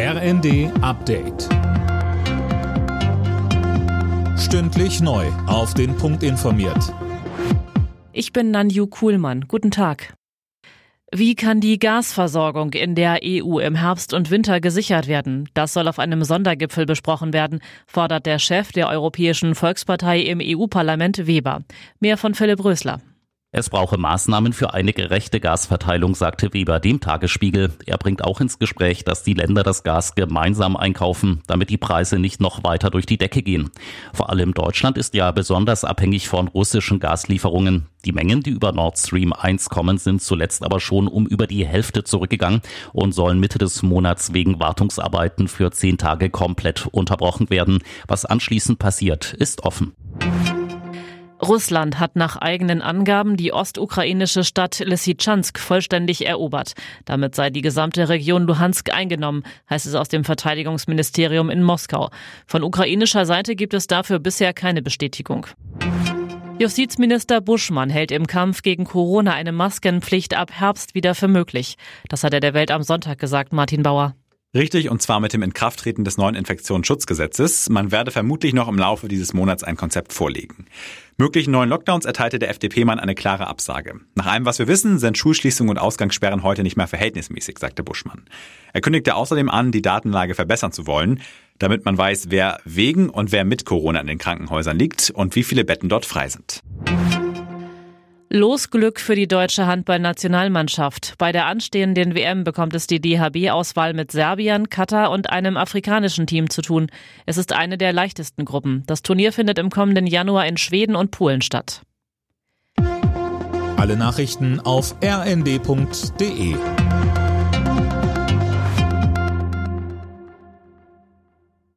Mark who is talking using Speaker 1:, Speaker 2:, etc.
Speaker 1: RND Update. Stündlich neu. Auf den Punkt informiert.
Speaker 2: Ich bin Nanju Kuhlmann. Guten Tag. Wie kann die Gasversorgung in der EU im Herbst und Winter gesichert werden? Das soll auf einem Sondergipfel besprochen werden, fordert der Chef der Europäischen Volkspartei im EU-Parlament Weber. Mehr von Philipp Rösler.
Speaker 3: Es brauche Maßnahmen für eine gerechte Gasverteilung, sagte Weber dem Tagesspiegel. Er bringt auch ins Gespräch, dass die Länder das Gas gemeinsam einkaufen, damit die Preise nicht noch weiter durch die Decke gehen. Vor allem Deutschland ist ja besonders abhängig von russischen Gaslieferungen. Die Mengen, die über Nord Stream 1 kommen, sind zuletzt aber schon um über die Hälfte zurückgegangen und sollen Mitte des Monats wegen Wartungsarbeiten für zehn Tage komplett unterbrochen werden. Was anschließend passiert, ist offen.
Speaker 2: Russland hat nach eigenen Angaben die ostukrainische Stadt Lysychansk vollständig erobert. Damit sei die gesamte Region Luhansk eingenommen, heißt es aus dem Verteidigungsministerium in Moskau. Von ukrainischer Seite gibt es dafür bisher keine Bestätigung. Justizminister Buschmann hält im Kampf gegen Corona eine Maskenpflicht ab Herbst wieder für möglich. Das hat er der Welt am Sonntag gesagt, Martin Bauer.
Speaker 4: Richtig, und zwar mit dem Inkrafttreten des neuen Infektionsschutzgesetzes. Man werde vermutlich noch im Laufe dieses Monats ein Konzept vorlegen. Möglichen neuen Lockdowns erteilte der FDP-Mann eine klare Absage. Nach allem, was wir wissen, sind Schulschließungen und Ausgangssperren heute nicht mehr verhältnismäßig, sagte Buschmann. Er kündigte außerdem an, die Datenlage verbessern zu wollen, damit man weiß, wer wegen und wer mit Corona in den Krankenhäusern liegt und wie viele Betten dort frei sind.
Speaker 2: Losglück für die deutsche Handballnationalmannschaft. Bei der anstehenden WM bekommt es die DHB-Auswahl mit Serbien, Katar und einem afrikanischen Team zu tun. Es ist eine der leichtesten Gruppen. Das Turnier findet im kommenden Januar in Schweden und Polen statt.
Speaker 1: Alle Nachrichten auf rnd.de